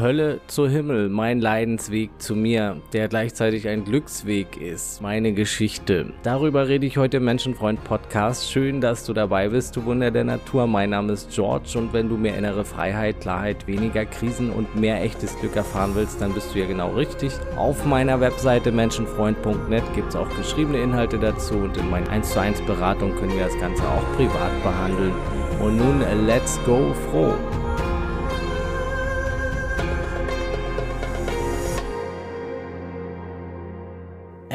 Hölle zu Himmel, mein Leidensweg zu mir, der gleichzeitig ein Glücksweg ist, meine Geschichte. Darüber rede ich heute im Menschenfreund Podcast. Schön, dass du dabei bist, du Wunder der Natur. Mein Name ist George und wenn du mehr innere Freiheit, Klarheit, weniger Krisen und mehr echtes Glück erfahren willst, dann bist du ja genau richtig. Auf meiner Webseite menschenfreund.net gibt es auch geschriebene Inhalte dazu und in meinen 1 zu 1 Beratungen können wir das Ganze auch privat behandeln. Und nun let's go froh.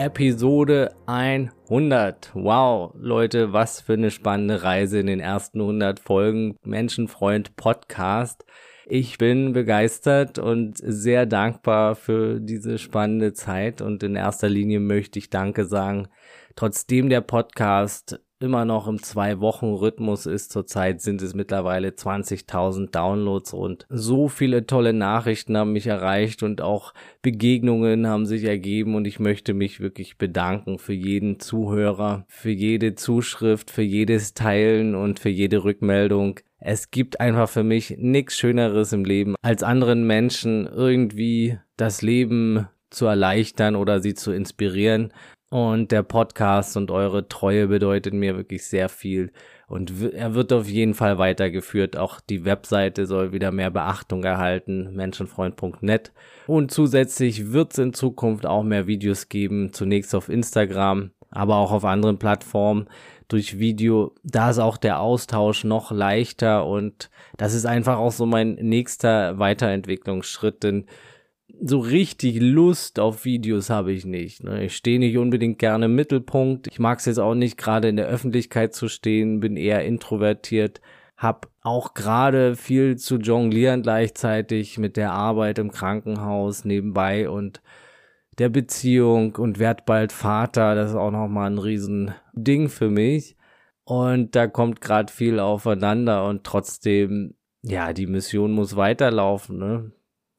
Episode 100. Wow, Leute, was für eine spannende Reise in den ersten 100 Folgen Menschenfreund Podcast. Ich bin begeistert und sehr dankbar für diese spannende Zeit und in erster Linie möchte ich Danke sagen. Trotzdem der Podcast immer noch im Zwei-Wochen-Rhythmus ist. Zurzeit sind es mittlerweile 20.000 Downloads und so viele tolle Nachrichten haben mich erreicht und auch Begegnungen haben sich ergeben und ich möchte mich wirklich bedanken für jeden Zuhörer, für jede Zuschrift, für jedes Teilen und für jede Rückmeldung. Es gibt einfach für mich nichts Schöneres im Leben, als anderen Menschen irgendwie das Leben zu erleichtern oder sie zu inspirieren. Und der Podcast und eure Treue bedeutet mir wirklich sehr viel. Und er wird auf jeden Fall weitergeführt. Auch die Webseite soll wieder mehr Beachtung erhalten, menschenfreund.net. Und zusätzlich wird es in Zukunft auch mehr Videos geben, zunächst auf Instagram, aber auch auf anderen Plattformen durch Video. Da ist auch der Austausch noch leichter und das ist einfach auch so mein nächster Weiterentwicklungsschritt, denn so richtig Lust auf Videos habe ich nicht. Ne? Ich stehe nicht unbedingt gerne im Mittelpunkt. Ich mag es jetzt auch nicht gerade in der Öffentlichkeit zu stehen, bin eher introvertiert, hab auch gerade viel zu jonglieren gleichzeitig mit der Arbeit im Krankenhaus nebenbei und der Beziehung und werd bald Vater. Das ist auch nochmal ein Riesending für mich. Und da kommt gerade viel aufeinander und trotzdem, ja, die Mission muss weiterlaufen. Ne?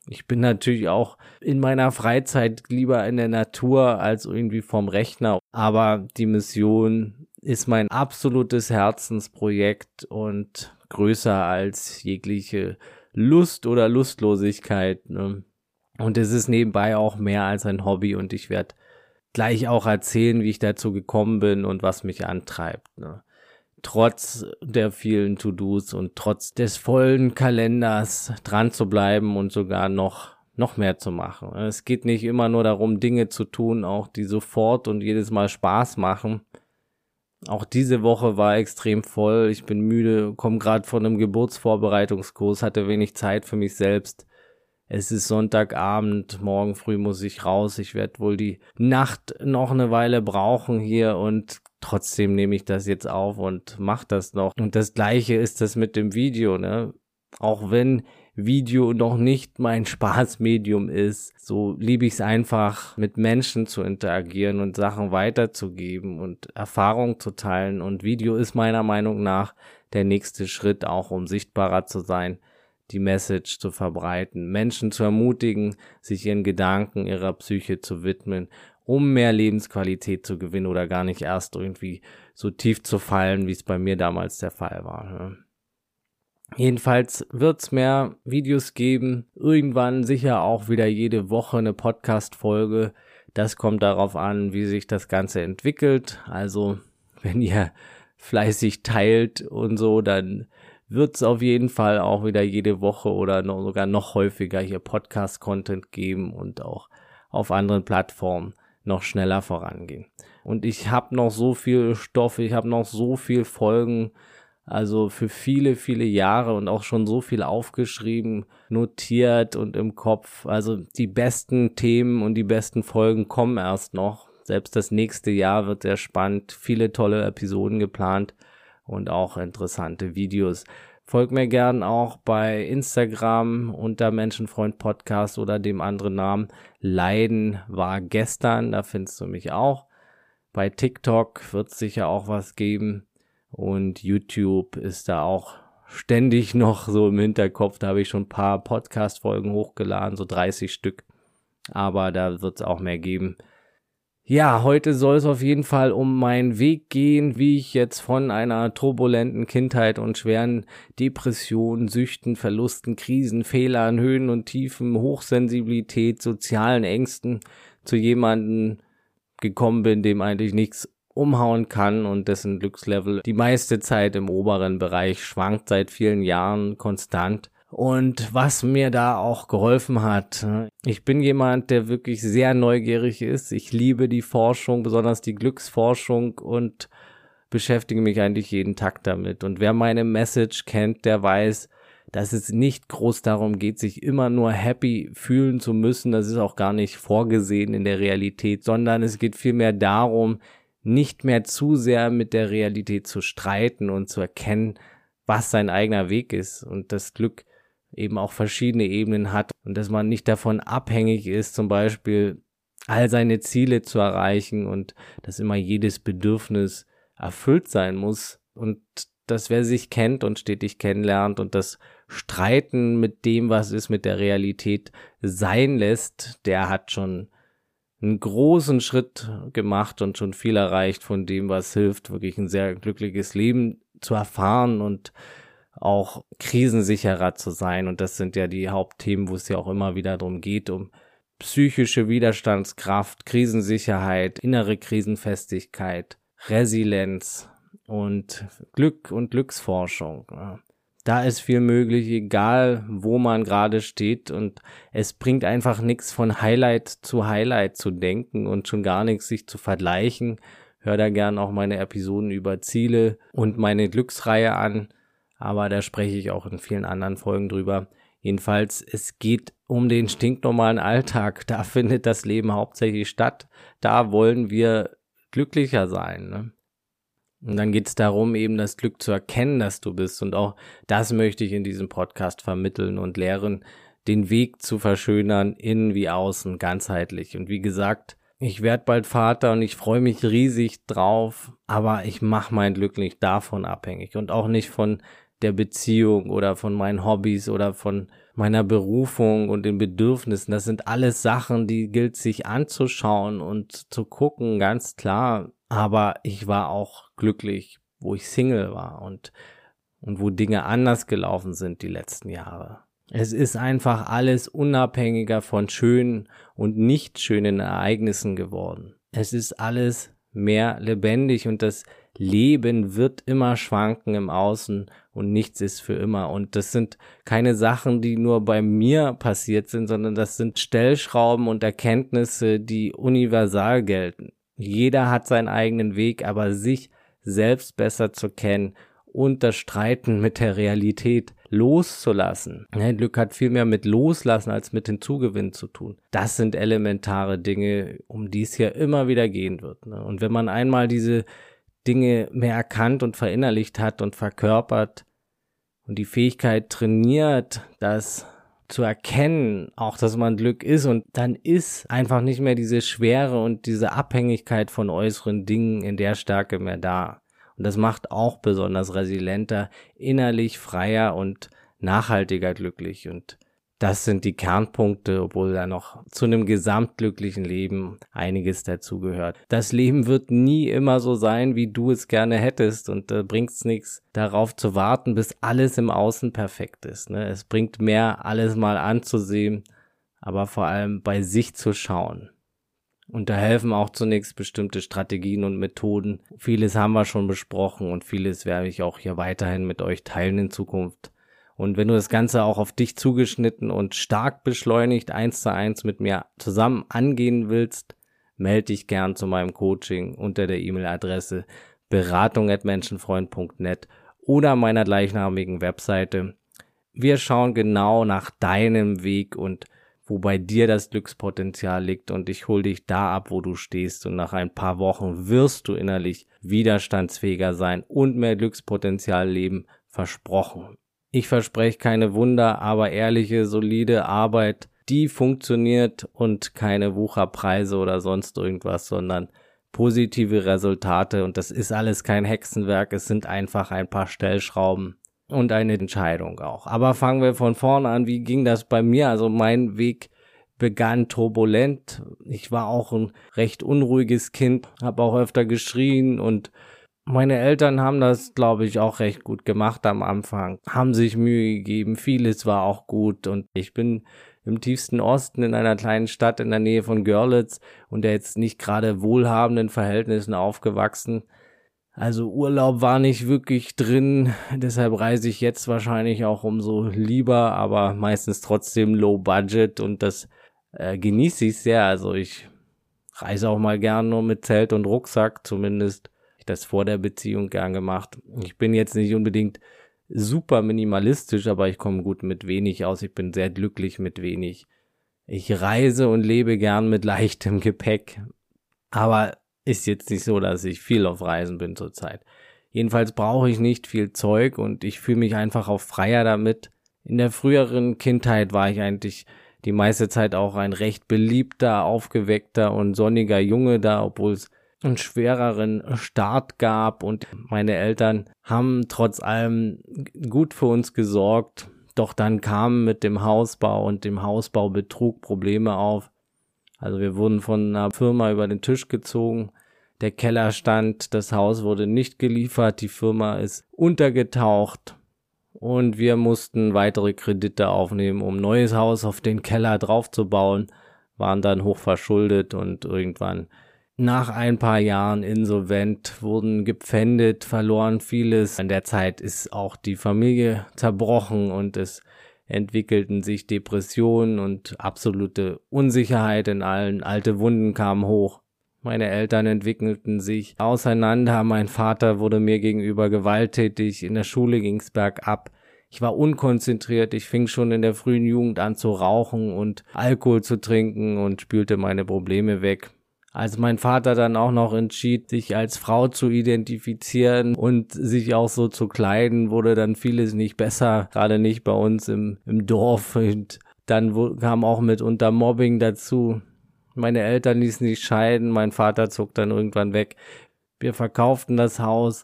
Ich bin natürlich auch in meiner Freizeit lieber in der Natur als irgendwie vom Rechner. Aber die Mission ist mein absolutes Herzensprojekt und größer als jegliche Lust oder Lustlosigkeit. Ne? Und es ist nebenbei auch mehr als ein Hobby und ich werde gleich auch erzählen, wie ich dazu gekommen bin und was mich antreibt. Ne? Trotz der vielen To-Dos und trotz des vollen Kalenders dran zu bleiben und sogar noch noch mehr zu machen. Es geht nicht immer nur darum, Dinge zu tun, auch die sofort und jedes Mal Spaß machen. Auch diese Woche war extrem voll. Ich bin müde, komme gerade von einem Geburtsvorbereitungskurs, hatte wenig Zeit für mich selbst. Es ist Sonntagabend, morgen früh muss ich raus. Ich werde wohl die Nacht noch eine Weile brauchen hier und trotzdem nehme ich das jetzt auf und mache das noch. Und das gleiche ist das mit dem Video, ne? Auch wenn Video noch nicht mein Spaßmedium ist, so liebe ich es einfach, mit Menschen zu interagieren und Sachen weiterzugeben und Erfahrung zu teilen. Und Video ist meiner Meinung nach der nächste Schritt, auch um sichtbarer zu sein, die Message zu verbreiten, Menschen zu ermutigen, sich ihren Gedanken, ihrer Psyche zu widmen um mehr Lebensqualität zu gewinnen oder gar nicht erst irgendwie so tief zu fallen, wie es bei mir damals der Fall war. Jedenfalls wird's mehr Videos geben, irgendwann sicher auch wieder jede Woche eine Podcast-Folge. Das kommt darauf an, wie sich das Ganze entwickelt. Also, wenn ihr fleißig teilt und so, dann wird's auf jeden Fall auch wieder jede Woche oder noch, sogar noch häufiger hier Podcast-Content geben und auch auf anderen Plattformen noch schneller vorangehen. Und ich habe noch so viel Stoff, ich habe noch so viel Folgen, also für viele, viele Jahre und auch schon so viel aufgeschrieben, notiert und im Kopf. Also die besten Themen und die besten Folgen kommen erst noch. Selbst das nächste Jahr wird sehr spannend, viele tolle Episoden geplant und auch interessante Videos. Folgt mir gern auch bei Instagram unter Menschenfreund Podcast oder dem anderen Namen. Leiden war gestern, da findest du mich auch. Bei TikTok wird es sicher auch was geben. Und YouTube ist da auch ständig noch so im Hinterkopf. Da habe ich schon ein paar Podcast-Folgen hochgeladen, so 30 Stück. Aber da wird es auch mehr geben. Ja, heute soll es auf jeden Fall um meinen Weg gehen, wie ich jetzt von einer turbulenten Kindheit und schweren Depressionen, Süchten, Verlusten, Krisen, Fehlern, Höhen und Tiefen, Hochsensibilität, sozialen Ängsten zu jemanden gekommen bin, dem eigentlich nichts umhauen kann und dessen Glückslevel die meiste Zeit im oberen Bereich schwankt seit vielen Jahren konstant und was mir da auch geholfen hat. Ich bin jemand, der wirklich sehr neugierig ist. Ich liebe die Forschung, besonders die Glücksforschung und beschäftige mich eigentlich jeden Tag damit. Und wer meine Message kennt, der weiß, dass es nicht groß darum geht, sich immer nur happy fühlen zu müssen. Das ist auch gar nicht vorgesehen in der Realität, sondern es geht vielmehr darum, nicht mehr zu sehr mit der Realität zu streiten und zu erkennen, was sein eigener Weg ist und das Glück eben auch verschiedene Ebenen hat und dass man nicht davon abhängig ist, zum Beispiel all seine Ziele zu erreichen und dass immer jedes Bedürfnis erfüllt sein muss und dass wer sich kennt und stetig kennenlernt und das Streiten mit dem, was ist, mit der Realität sein lässt, der hat schon einen großen Schritt gemacht und schon viel erreicht von dem, was hilft, wirklich ein sehr glückliches Leben zu erfahren und auch krisensicherer zu sein. Und das sind ja die Hauptthemen, wo es ja auch immer wieder darum geht, um psychische Widerstandskraft, Krisensicherheit, innere Krisenfestigkeit, Resilienz und Glück und Glücksforschung. Da ist viel möglich, egal wo man gerade steht und es bringt einfach nichts von Highlight zu Highlight zu denken und schon gar nichts sich zu vergleichen. Hör da gern auch meine Episoden über Ziele und meine Glücksreihe an aber da spreche ich auch in vielen anderen Folgen drüber. Jedenfalls, es geht um den stinknormalen Alltag. Da findet das Leben hauptsächlich statt. Da wollen wir glücklicher sein. Ne? Und dann geht es darum, eben das Glück zu erkennen, dass du bist. Und auch das möchte ich in diesem Podcast vermitteln und lehren, den Weg zu verschönern, innen wie außen, ganzheitlich. Und wie gesagt, ich werde bald Vater und ich freue mich riesig drauf, aber ich mache mein Glück nicht davon abhängig und auch nicht von der Beziehung oder von meinen Hobbys oder von meiner Berufung und den Bedürfnissen. Das sind alles Sachen, die gilt sich anzuschauen und zu gucken, ganz klar. Aber ich war auch glücklich, wo ich Single war und, und wo Dinge anders gelaufen sind die letzten Jahre. Es ist einfach alles unabhängiger von schönen und nicht schönen Ereignissen geworden. Es ist alles mehr lebendig und das Leben wird immer schwanken im Außen und nichts ist für immer. Und das sind keine Sachen, die nur bei mir passiert sind, sondern das sind Stellschrauben und Erkenntnisse, die universal gelten. Jeder hat seinen eigenen Weg, aber sich selbst besser zu kennen und das Streiten mit der Realität loszulassen. Glück hat viel mehr mit Loslassen als mit Hinzugewinnen zu tun. Das sind elementare Dinge, um die es hier immer wieder gehen wird. Ne? Und wenn man einmal diese Dinge mehr erkannt und verinnerlicht hat und verkörpert und die Fähigkeit trainiert, das zu erkennen, auch dass man Glück ist und dann ist einfach nicht mehr diese Schwere und diese Abhängigkeit von äußeren Dingen in der Stärke mehr da. Und das macht auch besonders resilienter, innerlich freier und nachhaltiger glücklich. Und das sind die Kernpunkte, obwohl da noch zu einem gesamtglücklichen Leben einiges dazugehört. Das Leben wird nie immer so sein, wie du es gerne hättest und da äh, bringt's nichts darauf zu warten, bis alles im Außen perfekt ist. Ne? Es bringt mehr, alles mal anzusehen, aber vor allem bei sich zu schauen. Und da helfen auch zunächst bestimmte Strategien und Methoden. Vieles haben wir schon besprochen und vieles werde ich auch hier weiterhin mit euch teilen in Zukunft. Und wenn du das Ganze auch auf dich zugeschnitten und stark beschleunigt eins zu eins mit mir zusammen angehen willst, melde dich gern zu meinem Coaching unter der E-Mail-Adresse beratung.menschenfreund.net oder meiner gleichnamigen Webseite. Wir schauen genau nach deinem Weg und wo bei dir das Glückspotenzial liegt und ich hol dich da ab, wo du stehst und nach ein paar Wochen wirst du innerlich widerstandsfähiger sein und mehr Glückspotenzial leben, versprochen. Ich verspreche keine Wunder, aber ehrliche, solide Arbeit, die funktioniert und keine Wucherpreise oder sonst irgendwas, sondern positive Resultate und das ist alles kein Hexenwerk, es sind einfach ein paar Stellschrauben und eine Entscheidung auch. Aber fangen wir von vorne an, wie ging das bei mir? Also mein Weg begann turbulent. Ich war auch ein recht unruhiges Kind, habe auch öfter geschrien und meine Eltern haben das, glaube ich, auch recht gut gemacht am Anfang, haben sich Mühe gegeben, vieles war auch gut. Und ich bin im tiefsten Osten in einer kleinen Stadt in der Nähe von Görlitz und der jetzt nicht gerade wohlhabenden Verhältnissen aufgewachsen. Also Urlaub war nicht wirklich drin, deshalb reise ich jetzt wahrscheinlich auch umso lieber, aber meistens trotzdem low budget und das äh, genieße ich sehr. Also ich reise auch mal gern nur mit Zelt und Rucksack, zumindest das vor der Beziehung gern gemacht. Ich bin jetzt nicht unbedingt super minimalistisch, aber ich komme gut mit wenig aus. Ich bin sehr glücklich mit wenig. Ich reise und lebe gern mit leichtem Gepäck. Aber ist jetzt nicht so, dass ich viel auf Reisen bin zurzeit. Jedenfalls brauche ich nicht viel Zeug und ich fühle mich einfach auch freier damit. In der früheren Kindheit war ich eigentlich die meiste Zeit auch ein recht beliebter, aufgeweckter und sonniger Junge da, obwohl es einen schwereren Start gab und meine Eltern haben trotz allem gut für uns gesorgt. Doch dann kamen mit dem Hausbau und dem Hausbaubetrug Probleme auf. Also wir wurden von einer Firma über den Tisch gezogen. Der Keller stand, das Haus wurde nicht geliefert, die Firma ist untergetaucht und wir mussten weitere Kredite aufnehmen, um neues Haus auf den Keller draufzubauen, waren dann hoch verschuldet und irgendwann nach ein paar Jahren insolvent, wurden gepfändet, verloren vieles. In der Zeit ist auch die Familie zerbrochen und es entwickelten sich Depressionen und absolute Unsicherheit in allen. Alte Wunden kamen hoch. Meine Eltern entwickelten sich auseinander. Mein Vater wurde mir gegenüber gewalttätig. In der Schule ging's bergab. Ich war unkonzentriert. Ich fing schon in der frühen Jugend an zu rauchen und Alkohol zu trinken und spülte meine Probleme weg. Als mein Vater dann auch noch entschied, sich als Frau zu identifizieren und sich auch so zu kleiden, wurde dann vieles nicht besser, gerade nicht bei uns im, im Dorf. Und dann kam auch mitunter Mobbing dazu. Meine Eltern ließen sich scheiden, mein Vater zog dann irgendwann weg. Wir verkauften das Haus,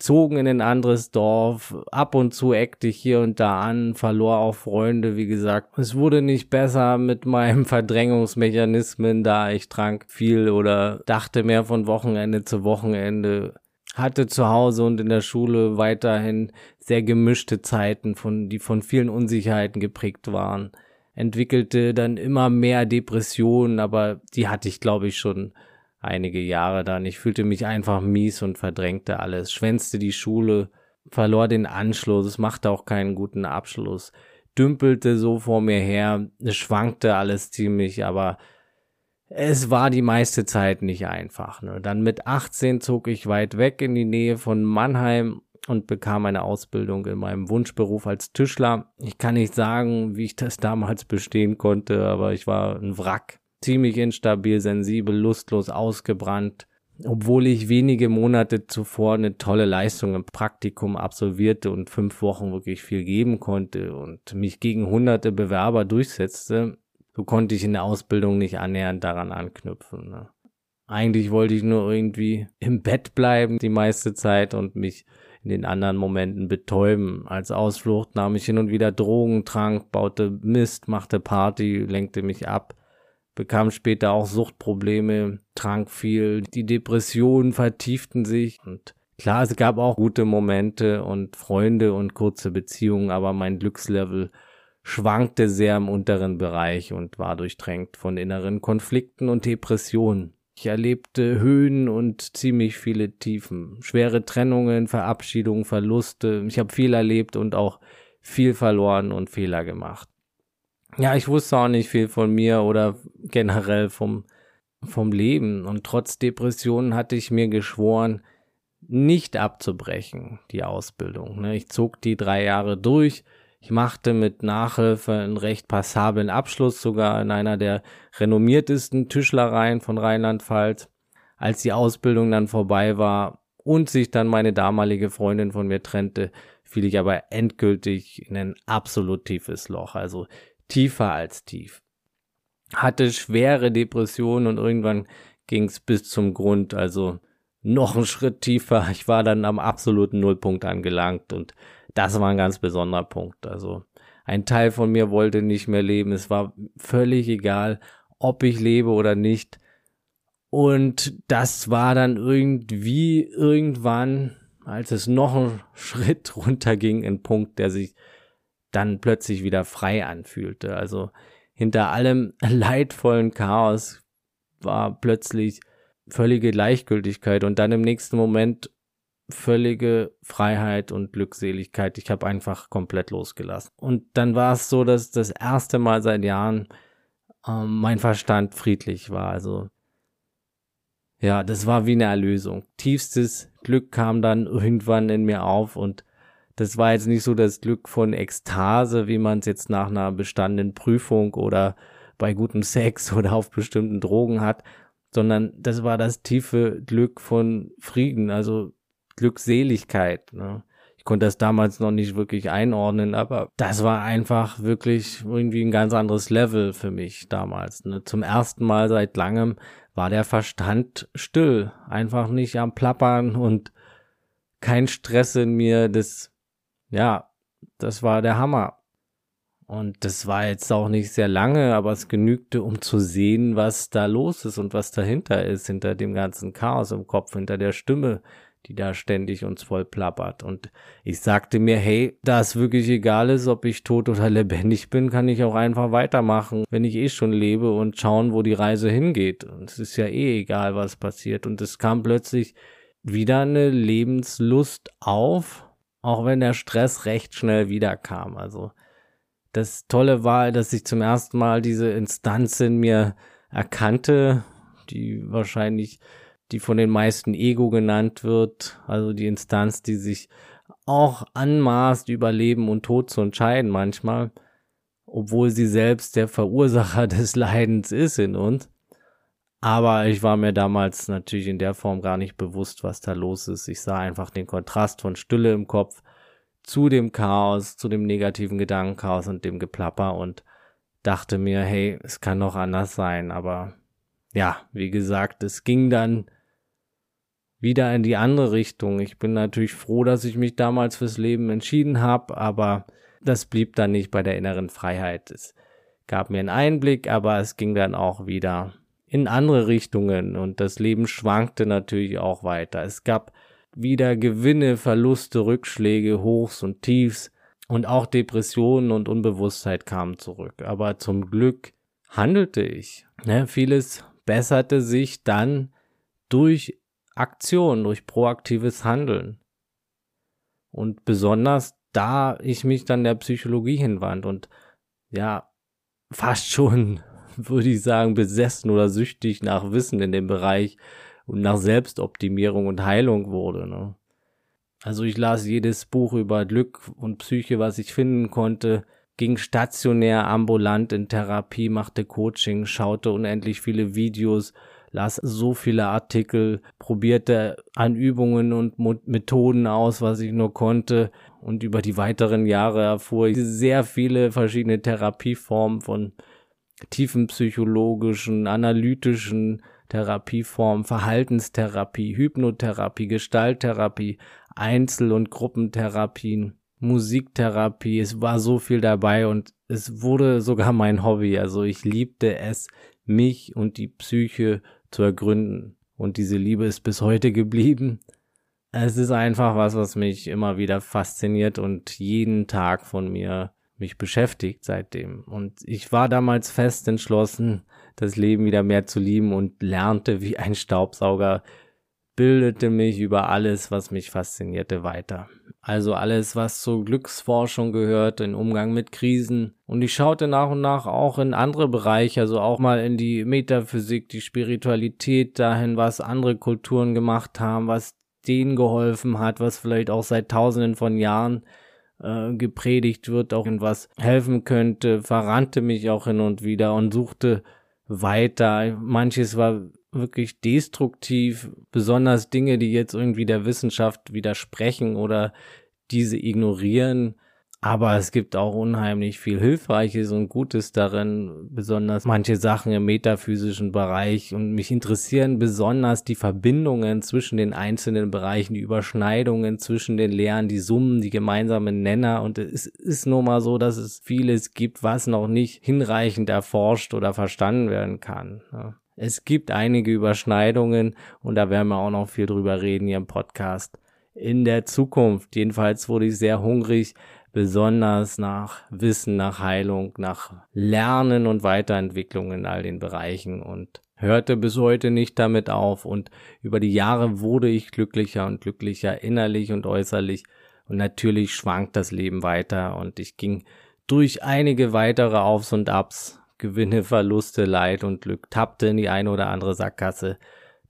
zogen in ein anderes Dorf, ab und zu eckte ich hier und da an, verlor auch Freunde, wie gesagt. Es wurde nicht besser mit meinem Verdrängungsmechanismen, da ich trank viel oder dachte mehr von Wochenende zu Wochenende hatte zu Hause und in der Schule weiterhin sehr gemischte Zeiten, von, die von vielen Unsicherheiten geprägt waren entwickelte dann immer mehr Depressionen, aber die hatte ich, glaube ich, schon einige Jahre dann. Ich fühlte mich einfach mies und verdrängte alles, schwänzte die Schule, verlor den Anschluss, machte auch keinen guten Abschluss, dümpelte so vor mir her, schwankte alles ziemlich, aber es war die meiste Zeit nicht einfach. Ne? Dann mit 18 zog ich weit weg in die Nähe von Mannheim und bekam eine Ausbildung in meinem Wunschberuf als Tischler. Ich kann nicht sagen, wie ich das damals bestehen konnte, aber ich war ein Wrack. Ziemlich instabil, sensibel, lustlos, ausgebrannt. Obwohl ich wenige Monate zuvor eine tolle Leistung im Praktikum absolvierte und fünf Wochen wirklich viel geben konnte und mich gegen hunderte Bewerber durchsetzte, so konnte ich in der Ausbildung nicht annähernd daran anknüpfen. Ne? Eigentlich wollte ich nur irgendwie im Bett bleiben die meiste Zeit und mich in den anderen Momenten betäuben. Als Ausflucht nahm ich hin und wieder Drogen, trank, baute Mist, machte Party, lenkte mich ab, bekam später auch Suchtprobleme, trank viel, die Depressionen vertieften sich und klar, es gab auch gute Momente und Freunde und kurze Beziehungen, aber mein Glückslevel schwankte sehr im unteren Bereich und war durchtränkt von inneren Konflikten und Depressionen. Ich erlebte Höhen und ziemlich viele Tiefen, schwere Trennungen, Verabschiedungen, Verluste. Ich habe viel erlebt und auch viel verloren und Fehler gemacht. Ja, ich wusste auch nicht viel von mir oder generell vom, vom Leben. Und trotz Depressionen hatte ich mir geschworen, nicht abzubrechen, die Ausbildung. Ne? Ich zog die drei Jahre durch, ich machte mit Nachhilfe einen recht passablen Abschluss, sogar in einer der renommiertesten Tischlereien von Rheinland-Pfalz. Als die Ausbildung dann vorbei war und sich dann meine damalige Freundin von mir trennte, fiel ich aber endgültig in ein absolut tiefes Loch, also tiefer als tief. Hatte schwere Depressionen und irgendwann ging's bis zum Grund, also noch einen Schritt tiefer. Ich war dann am absoluten Nullpunkt angelangt und das war ein ganz besonderer Punkt. Also Ein Teil von mir wollte nicht mehr leben. Es war völlig egal, ob ich lebe oder nicht. Und das war dann irgendwie irgendwann, als es noch einen Schritt runterging, ein Punkt, der sich dann plötzlich wieder frei anfühlte. Also hinter allem leidvollen Chaos war plötzlich völlige Gleichgültigkeit und dann im nächsten Moment völlige Freiheit und Glückseligkeit. Ich habe einfach komplett losgelassen. Und dann war es so, dass das erste Mal seit Jahren ähm, mein Verstand friedlich war. Also ja, das war wie eine Erlösung. Tiefstes Glück kam dann irgendwann in mir auf und das war jetzt nicht so das Glück von Ekstase, wie man es jetzt nach einer bestandenen Prüfung oder bei gutem Sex oder auf bestimmten Drogen hat, sondern das war das tiefe Glück von Frieden, also Glückseligkeit. Ne? Ich konnte das damals noch nicht wirklich einordnen, aber das war einfach wirklich irgendwie ein ganz anderes Level für mich damals. Ne? Zum ersten Mal seit langem war der Verstand still, einfach nicht am Plappern und kein Stress in mir. Das, ja, das war der Hammer. Und das war jetzt auch nicht sehr lange, aber es genügte, um zu sehen, was da los ist und was dahinter ist, hinter dem ganzen Chaos im Kopf, hinter der Stimme, die da ständig uns voll plappert. Und ich sagte mir, hey, da es wirklich egal ist, ob ich tot oder lebendig bin, kann ich auch einfach weitermachen, wenn ich eh schon lebe und schauen, wo die Reise hingeht. Und es ist ja eh egal, was passiert. Und es kam plötzlich wieder eine Lebenslust auf, auch wenn der Stress recht schnell wiederkam. Also das Tolle war, dass ich zum ersten Mal diese Instanz in mir erkannte, die wahrscheinlich die von den meisten Ego genannt wird, also die Instanz, die sich auch anmaßt, über Leben und Tod zu entscheiden manchmal, obwohl sie selbst der Verursacher des Leidens ist in uns. Aber ich war mir damals natürlich in der Form gar nicht bewusst, was da los ist. Ich sah einfach den Kontrast von Stille im Kopf zu dem Chaos, zu dem negativen Gedankenchaos und dem Geplapper und dachte mir, hey, es kann doch anders sein. Aber ja, wie gesagt, es ging dann wieder in die andere Richtung. Ich bin natürlich froh, dass ich mich damals fürs Leben entschieden habe, aber das blieb dann nicht bei der inneren Freiheit. Es gab mir einen Einblick, aber es ging dann auch wieder in andere Richtungen und das Leben schwankte natürlich auch weiter. Es gab wieder Gewinne, Verluste, Rückschläge, Hochs und Tiefs und auch Depressionen und Unbewusstheit kamen zurück. Aber zum Glück handelte ich. Ne, vieles besserte sich dann durch Aktion, durch proaktives Handeln. Und besonders da ich mich dann der Psychologie hinwand und ja, fast schon, würde ich sagen, besessen oder süchtig nach Wissen in dem Bereich und nach Selbstoptimierung und Heilung wurde. Ne? Also ich las jedes Buch über Glück und Psyche, was ich finden konnte, ging stationär, ambulant in Therapie, machte Coaching, schaute unendlich viele Videos, las so viele Artikel, probierte an Übungen und Methoden aus, was ich nur konnte. Und über die weiteren Jahre erfuhr ich sehr viele verschiedene Therapieformen von tiefen psychologischen, analytischen Therapieformen, Verhaltenstherapie, Hypnotherapie, Gestalttherapie, Einzel- und Gruppentherapien, Musiktherapie. Es war so viel dabei und es wurde sogar mein Hobby. Also ich liebte es, mich und die Psyche zu ergründen. Und diese Liebe ist bis heute geblieben. Es ist einfach was, was mich immer wieder fasziniert und jeden Tag von mir mich beschäftigt seitdem. Und ich war damals fest entschlossen, das Leben wieder mehr zu lieben und lernte wie ein Staubsauger, bildete mich über alles, was mich faszinierte, weiter. Also alles, was zur Glücksforschung gehört, den Umgang mit Krisen. Und ich schaute nach und nach auch in andere Bereiche, also auch mal in die Metaphysik, die Spiritualität dahin, was andere Kulturen gemacht haben, was denen geholfen hat, was vielleicht auch seit tausenden von Jahren äh, gepredigt wird, auch in was helfen könnte, verrannte mich auch hin und wieder und suchte weiter. Manches war wirklich destruktiv, besonders Dinge, die jetzt irgendwie der Wissenschaft widersprechen oder diese ignorieren. Aber es gibt auch unheimlich viel Hilfreiches und Gutes darin, besonders manche Sachen im metaphysischen Bereich. Und mich interessieren besonders die Verbindungen zwischen den einzelnen Bereichen, die Überschneidungen zwischen den Lehren, die Summen, die gemeinsamen Nenner. Und es ist nun mal so, dass es vieles gibt, was noch nicht hinreichend erforscht oder verstanden werden kann. Es gibt einige Überschneidungen und da werden wir auch noch viel drüber reden hier im Podcast. In der Zukunft, jedenfalls wurde ich sehr hungrig besonders nach Wissen, nach Heilung, nach Lernen und Weiterentwicklung in all den Bereichen und hörte bis heute nicht damit auf. Und über die Jahre wurde ich glücklicher und glücklicher innerlich und äußerlich. Und natürlich schwankt das Leben weiter. Und ich ging durch einige weitere Aufs und Abs, Gewinne, Verluste, Leid und Glück, tappte in die eine oder andere Sackgasse,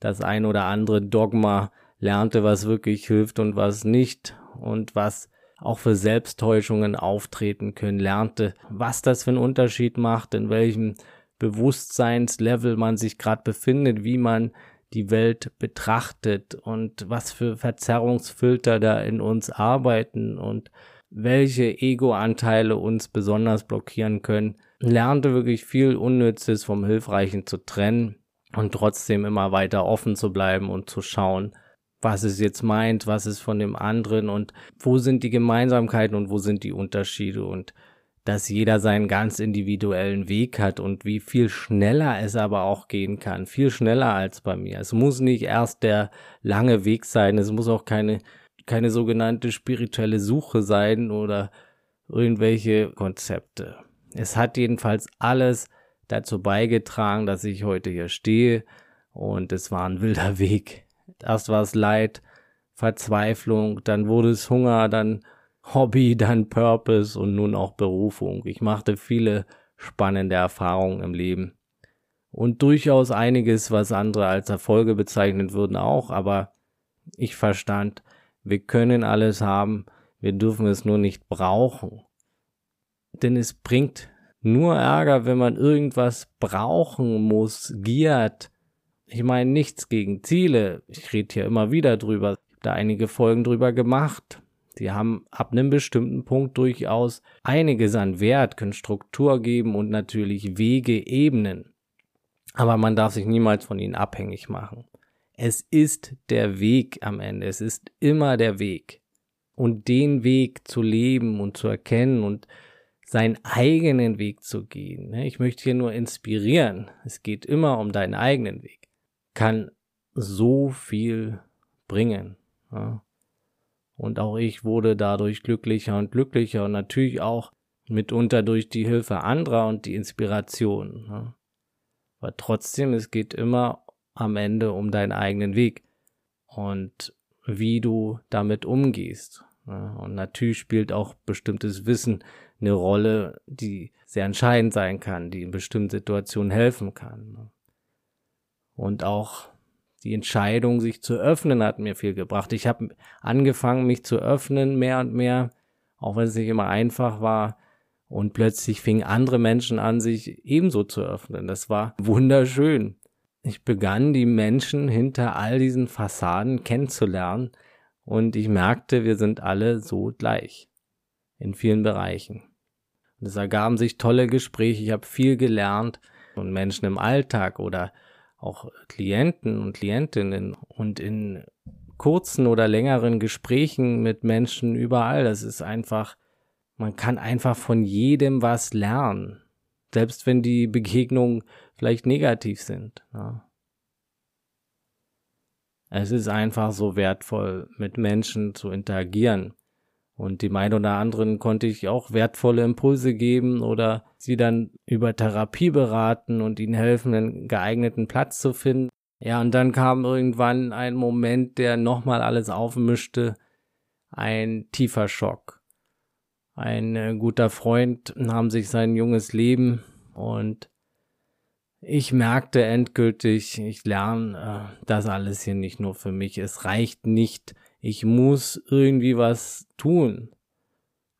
das ein oder andere Dogma, lernte, was wirklich hilft und was nicht und was auch für Selbsttäuschungen auftreten können, lernte, was das für einen Unterschied macht, in welchem Bewusstseinslevel man sich gerade befindet, wie man die Welt betrachtet und was für Verzerrungsfilter da in uns arbeiten und welche Ego-Anteile uns besonders blockieren können, lernte wirklich viel Unnützes vom Hilfreichen zu trennen und trotzdem immer weiter offen zu bleiben und zu schauen, was es jetzt meint, was es von dem anderen und wo sind die Gemeinsamkeiten und wo sind die Unterschiede und dass jeder seinen ganz individuellen Weg hat und wie viel schneller es aber auch gehen kann, viel schneller als bei mir. Es muss nicht erst der lange Weg sein, es muss auch keine keine sogenannte spirituelle Suche sein oder irgendwelche Konzepte. Es hat jedenfalls alles dazu beigetragen, dass ich heute hier stehe und es war ein wilder Weg. Erst war es Leid, Verzweiflung, dann wurde es Hunger, dann Hobby, dann Purpose und nun auch Berufung. Ich machte viele spannende Erfahrungen im Leben. Und durchaus einiges, was andere als Erfolge bezeichnen würden, auch, aber ich verstand, wir können alles haben, wir dürfen es nur nicht brauchen. Denn es bringt nur Ärger, wenn man irgendwas brauchen muss, giert, ich meine nichts gegen Ziele. Ich rede hier immer wieder drüber. Ich habe da einige Folgen drüber gemacht. Die haben ab einem bestimmten Punkt durchaus einiges an Wert, können Struktur geben und natürlich Wege ebnen. Aber man darf sich niemals von ihnen abhängig machen. Es ist der Weg am Ende. Es ist immer der Weg. Und den Weg zu leben und zu erkennen und seinen eigenen Weg zu gehen. Ne? Ich möchte hier nur inspirieren. Es geht immer um deinen eigenen Weg kann so viel bringen. Ja. Und auch ich wurde dadurch glücklicher und glücklicher und natürlich auch mitunter durch die Hilfe anderer und die Inspiration. Ja. Aber trotzdem, es geht immer am Ende um deinen eigenen Weg und wie du damit umgehst. Ja. Und natürlich spielt auch bestimmtes Wissen eine Rolle, die sehr entscheidend sein kann, die in bestimmten Situationen helfen kann. Und auch die Entscheidung, sich zu öffnen, hat mir viel gebracht. Ich habe angefangen, mich zu öffnen, mehr und mehr, auch wenn es nicht immer einfach war. Und plötzlich fingen andere Menschen an, sich ebenso zu öffnen. Das war wunderschön. Ich begann, die Menschen hinter all diesen Fassaden kennenzulernen. Und ich merkte, wir sind alle so gleich. In vielen Bereichen. Und es ergaben sich tolle Gespräche. Ich habe viel gelernt. Und Menschen im Alltag oder auch Klienten und Klientinnen und in kurzen oder längeren Gesprächen mit Menschen überall. Das ist einfach, man kann einfach von jedem was lernen. Selbst wenn die Begegnungen vielleicht negativ sind. Ja. Es ist einfach so wertvoll, mit Menschen zu interagieren. Und dem einen oder anderen konnte ich auch wertvolle Impulse geben oder sie dann über Therapie beraten und ihnen helfen, einen geeigneten Platz zu finden. Ja, und dann kam irgendwann ein Moment, der nochmal alles aufmischte. Ein tiefer Schock. Ein äh, guter Freund nahm sich sein junges Leben und ich merkte endgültig, ich lerne äh, das alles hier nicht nur für mich. Es reicht nicht, ich muss irgendwie was tun.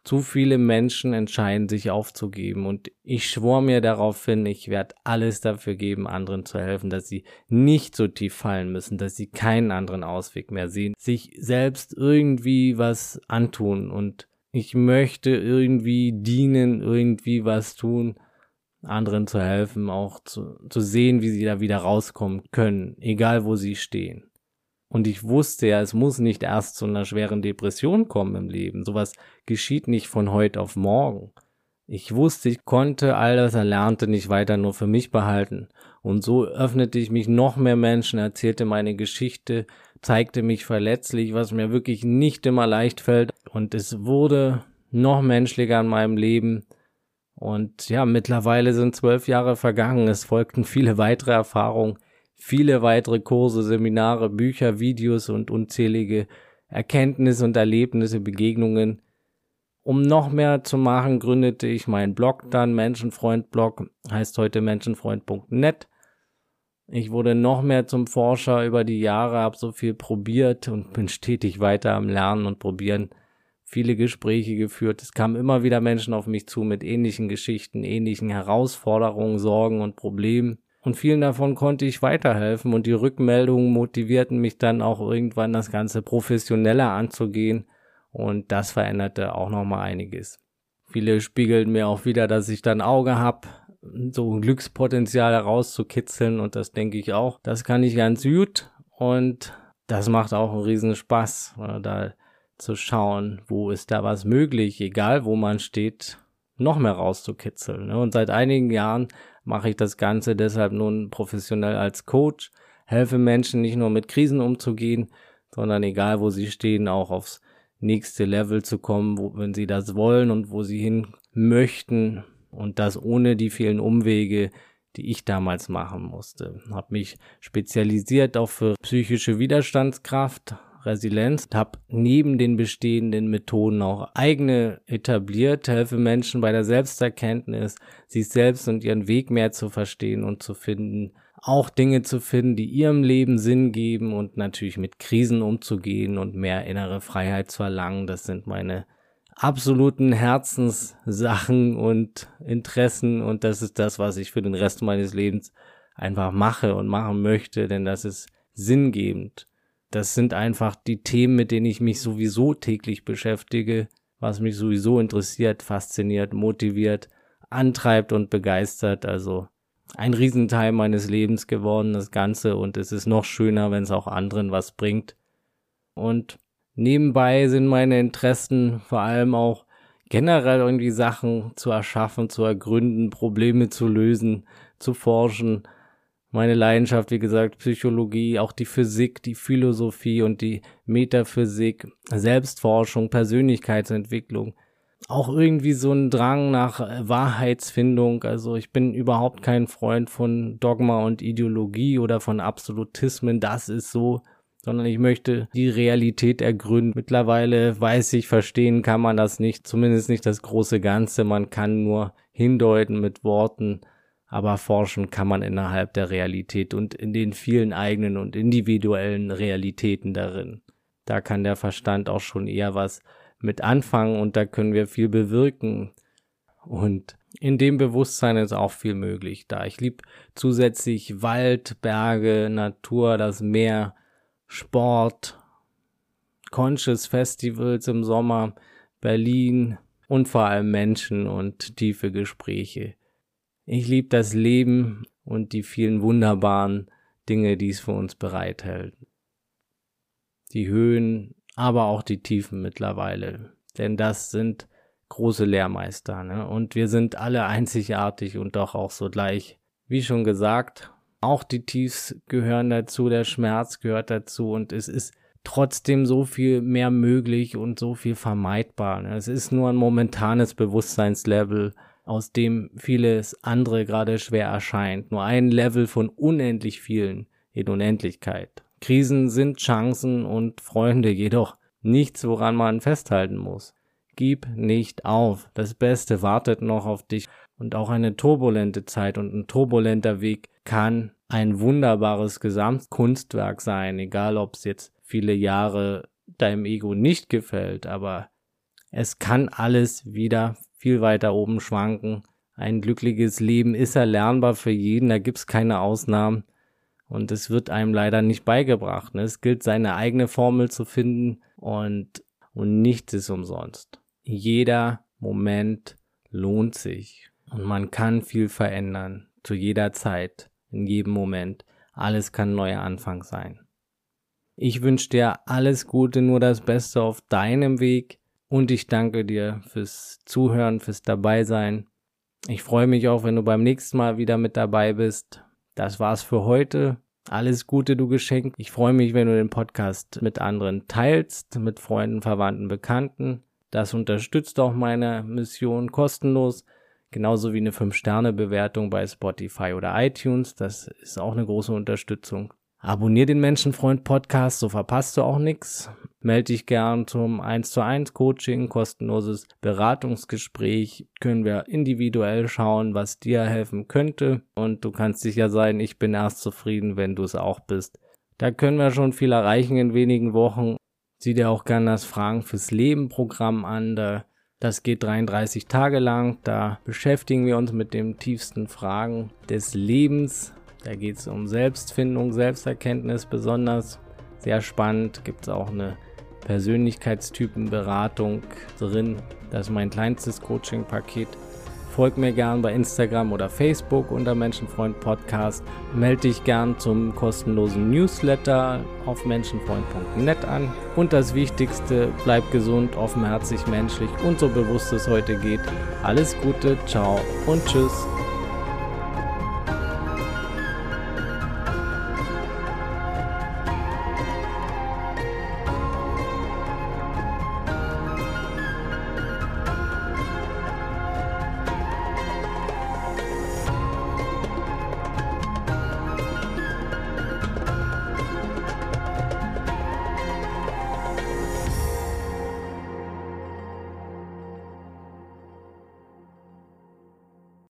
Zu viele Menschen entscheiden sich aufzugeben und ich schwor mir darauf hin, ich werde alles dafür geben, anderen zu helfen, dass sie nicht so tief fallen müssen, dass sie keinen anderen Ausweg mehr sehen, sich selbst irgendwie was antun und Ich möchte irgendwie dienen, irgendwie was tun, anderen zu helfen, auch zu, zu sehen, wie sie da wieder rauskommen können, egal wo sie stehen. Und ich wusste ja, es muss nicht erst zu einer schweren Depression kommen im Leben. Sowas geschieht nicht von heute auf morgen. Ich wusste, ich konnte all das Erlernte nicht weiter nur für mich behalten. Und so öffnete ich mich noch mehr Menschen, erzählte meine Geschichte, zeigte mich verletzlich, was mir wirklich nicht immer leicht fällt. Und es wurde noch menschlicher in meinem Leben. Und ja, mittlerweile sind zwölf Jahre vergangen. Es folgten viele weitere Erfahrungen, viele weitere Kurse, Seminare, Bücher, Videos und unzählige Erkenntnisse und Erlebnisse, Begegnungen. Um noch mehr zu machen, gründete ich meinen Blog dann, Menschenfreund-Blog, heißt heute menschenfreund.net. Ich wurde noch mehr zum Forscher über die Jahre, habe so viel probiert und bin stetig weiter am Lernen und Probieren. Viele Gespräche geführt. Es kamen immer wieder Menschen auf mich zu mit ähnlichen Geschichten, ähnlichen Herausforderungen, Sorgen und Problemen. Und vielen davon konnte ich weiterhelfen und die Rückmeldungen motivierten mich dann auch irgendwann das Ganze professioneller anzugehen und das veränderte auch nochmal einiges. Viele spiegelten mir auch wieder, dass ich dann Auge hab, so ein Glückspotenzial herauszukitzeln und das denke ich auch. Das kann ich ganz gut und das macht auch einen riesen Spaß, da zu schauen, wo ist da was möglich, egal wo man steht, noch mehr rauszukitzeln. Ne? Und seit einigen Jahren mache ich das Ganze deshalb nun professionell als Coach, helfe Menschen nicht nur mit Krisen umzugehen, sondern egal wo sie stehen, auch aufs nächste Level zu kommen, wo, wenn sie das wollen und wo sie hin möchten, und das ohne die vielen Umwege, die ich damals machen musste. Hab mich spezialisiert auch für psychische Widerstandskraft, Resilienz, habe neben den bestehenden Methoden auch eigene etabliert, helfe Menschen bei der Selbsterkenntnis, sich selbst und ihren Weg mehr zu verstehen und zu finden, auch Dinge zu finden, die ihrem Leben Sinn geben und natürlich mit Krisen umzugehen und mehr innere Freiheit zu erlangen. Das sind meine absoluten Herzenssachen und Interessen und das ist das, was ich für den Rest meines Lebens einfach mache und machen möchte, denn das ist sinngebend. Das sind einfach die Themen, mit denen ich mich sowieso täglich beschäftige, was mich sowieso interessiert, fasziniert, motiviert, antreibt und begeistert. Also ein Riesenteil meines Lebens geworden, das Ganze. Und es ist noch schöner, wenn es auch anderen was bringt. Und Nebenbei sind meine Interessen vor allem auch generell irgendwie Sachen zu erschaffen, zu ergründen, Probleme zu lösen, zu forschen. Meine Leidenschaft, wie gesagt, Psychologie, auch die Physik, die Philosophie und die Metaphysik, Selbstforschung, Persönlichkeitsentwicklung. Auch irgendwie so ein Drang nach Wahrheitsfindung. Also ich bin überhaupt kein Freund von Dogma und Ideologie oder von Absolutismen. Das ist so sondern ich möchte die Realität ergründen. Mittlerweile weiß ich, verstehen kann man das nicht, zumindest nicht das große Ganze. Man kann nur hindeuten mit Worten, aber forschen kann man innerhalb der Realität und in den vielen eigenen und individuellen Realitäten darin. Da kann der Verstand auch schon eher was mit anfangen und da können wir viel bewirken. Und in dem Bewusstsein ist auch viel möglich da. Ich liebe zusätzlich Wald, Berge, Natur, das Meer, Sport, Conscious Festivals im Sommer, Berlin und vor allem Menschen und tiefe Gespräche. Ich liebe das Leben und die vielen wunderbaren Dinge, die es für uns bereithält. Die Höhen, aber auch die Tiefen mittlerweile. Denn das sind große Lehrmeister, ne? Und wir sind alle einzigartig und doch auch so gleich. Wie schon gesagt, auch die Tiefs gehören dazu, der Schmerz gehört dazu und es ist trotzdem so viel mehr möglich und so viel vermeidbar. Es ist nur ein momentanes Bewusstseinslevel, aus dem vieles andere gerade schwer erscheint. Nur ein Level von unendlich vielen in Unendlichkeit. Krisen sind Chancen und Freunde, jedoch nichts, woran man festhalten muss. Gib nicht auf. Das Beste wartet noch auf dich. Und auch eine turbulente Zeit und ein turbulenter Weg kann ein wunderbares Gesamtkunstwerk sein, egal ob es jetzt viele Jahre deinem Ego nicht gefällt, aber es kann alles wieder viel weiter oben schwanken. Ein glückliches Leben ist erlernbar für jeden, da gibt's keine Ausnahmen und es wird einem leider nicht beigebracht. Ne? Es gilt seine eigene Formel zu finden und, und nichts ist umsonst. jeder Moment lohnt sich und man kann viel verändern, zu jeder Zeit, in jedem Moment. Alles kann neuer Anfang sein. Ich wünsche dir alles Gute, nur das Beste auf deinem Weg und ich danke dir fürs Zuhören, fürs Dabeisein. Ich freue mich auch, wenn du beim nächsten Mal wieder mit dabei bist. Das war's für heute. Alles Gute, du Geschenk. Ich freue mich, wenn du den Podcast mit anderen teilst, mit Freunden, Verwandten, Bekannten. Das unterstützt auch meine Mission kostenlos. Genauso wie eine 5-Sterne-Bewertung bei Spotify oder iTunes. Das ist auch eine große Unterstützung. Abonnier den Menschenfreund Podcast, so verpasst du auch nichts. Melde dich gern zum 1 zu 1 Coaching, kostenloses Beratungsgespräch. Können wir individuell schauen, was dir helfen könnte. Und du kannst sicher sein, ich bin erst zufrieden, wenn du es auch bist. Da können wir schon viel erreichen in wenigen Wochen. Sieh dir auch gerne das Fragen fürs Leben Programm an. Da, das geht 33 Tage lang. Da beschäftigen wir uns mit den tiefsten Fragen des Lebens. Da geht es um Selbstfindung, Selbsterkenntnis besonders. Sehr spannend. Gibt es auch eine Persönlichkeitstypenberatung drin. Das ist mein kleinstes Coaching-Paket. Folg mir gern bei Instagram oder Facebook unter Menschenfreund Podcast. Melde dich gern zum kostenlosen Newsletter auf menschenfreund.net an. Und das Wichtigste, bleib gesund, offenherzig, menschlich und so bewusst es heute geht. Alles Gute, ciao und tschüss.